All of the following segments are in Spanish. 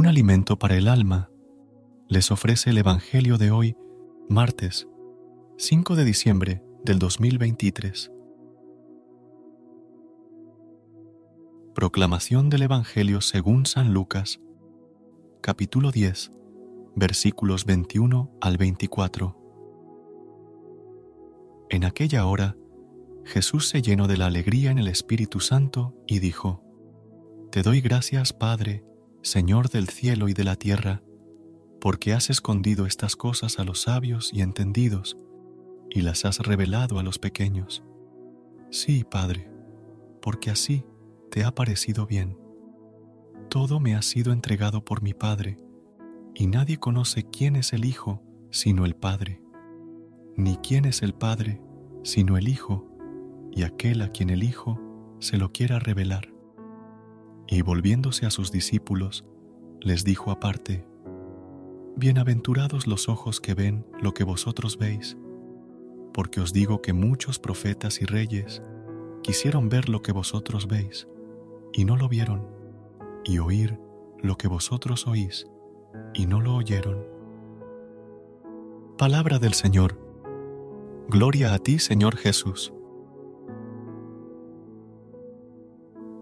Un alimento para el alma, les ofrece el Evangelio de hoy, martes 5 de diciembre del 2023. Proclamación del Evangelio según San Lucas, capítulo 10, versículos 21 al 24. En aquella hora, Jesús se llenó de la alegría en el Espíritu Santo y dijo, Te doy gracias, Padre, Señor del cielo y de la tierra, porque has escondido estas cosas a los sabios y entendidos, y las has revelado a los pequeños. Sí, Padre, porque así te ha parecido bien. Todo me ha sido entregado por mi Padre, y nadie conoce quién es el Hijo sino el Padre, ni quién es el Padre sino el Hijo, y aquel a quien el Hijo se lo quiera revelar. Y volviéndose a sus discípulos, les dijo aparte, Bienaventurados los ojos que ven lo que vosotros veis, porque os digo que muchos profetas y reyes quisieron ver lo que vosotros veis, y no lo vieron, y oír lo que vosotros oís, y no lo oyeron. Palabra del Señor. Gloria a ti, Señor Jesús.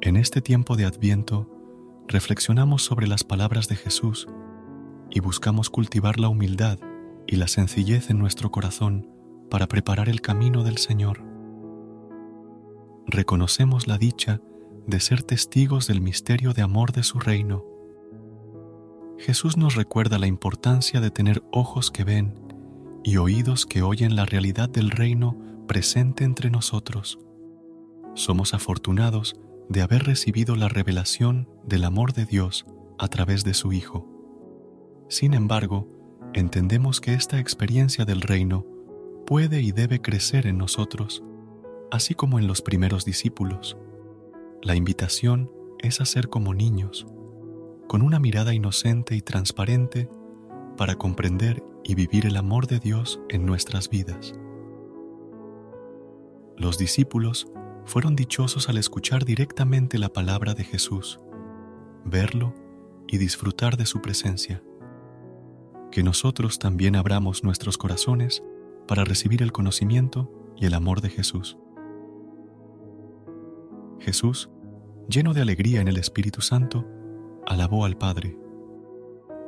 En este tiempo de Adviento, reflexionamos sobre las palabras de Jesús y buscamos cultivar la humildad y la sencillez en nuestro corazón para preparar el camino del Señor. Reconocemos la dicha de ser testigos del misterio de amor de su reino. Jesús nos recuerda la importancia de tener ojos que ven y oídos que oyen la realidad del reino presente entre nosotros. Somos afortunados de haber recibido la revelación del amor de Dios a través de su Hijo. Sin embargo, entendemos que esta experiencia del reino puede y debe crecer en nosotros, así como en los primeros discípulos. La invitación es a ser como niños, con una mirada inocente y transparente para comprender y vivir el amor de Dios en nuestras vidas. Los discípulos fueron dichosos al escuchar directamente la palabra de Jesús, verlo y disfrutar de su presencia. Que nosotros también abramos nuestros corazones para recibir el conocimiento y el amor de Jesús. Jesús, lleno de alegría en el Espíritu Santo, alabó al Padre.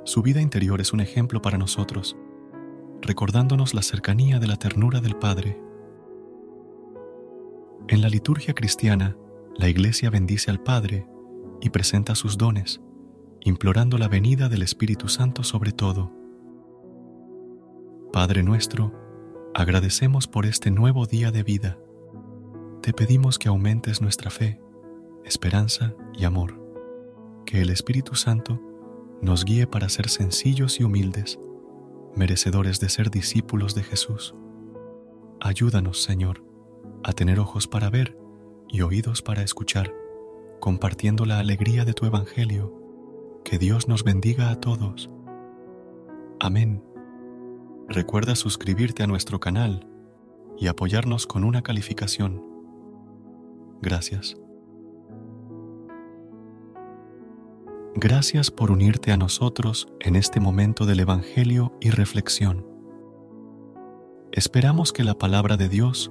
Su vida interior es un ejemplo para nosotros, recordándonos la cercanía de la ternura del Padre en la liturgia cristiana, la Iglesia bendice al Padre y presenta sus dones, implorando la venida del Espíritu Santo sobre todo. Padre nuestro, agradecemos por este nuevo día de vida. Te pedimos que aumentes nuestra fe, esperanza y amor, que el Espíritu Santo nos guíe para ser sencillos y humildes, merecedores de ser discípulos de Jesús. Ayúdanos, Señor, a tener ojos para ver y oídos para escuchar, compartiendo la alegría de tu Evangelio. Que Dios nos bendiga a todos. Amén. Recuerda suscribirte a nuestro canal y apoyarnos con una calificación. Gracias. Gracias por unirte a nosotros en este momento del Evangelio y reflexión. Esperamos que la palabra de Dios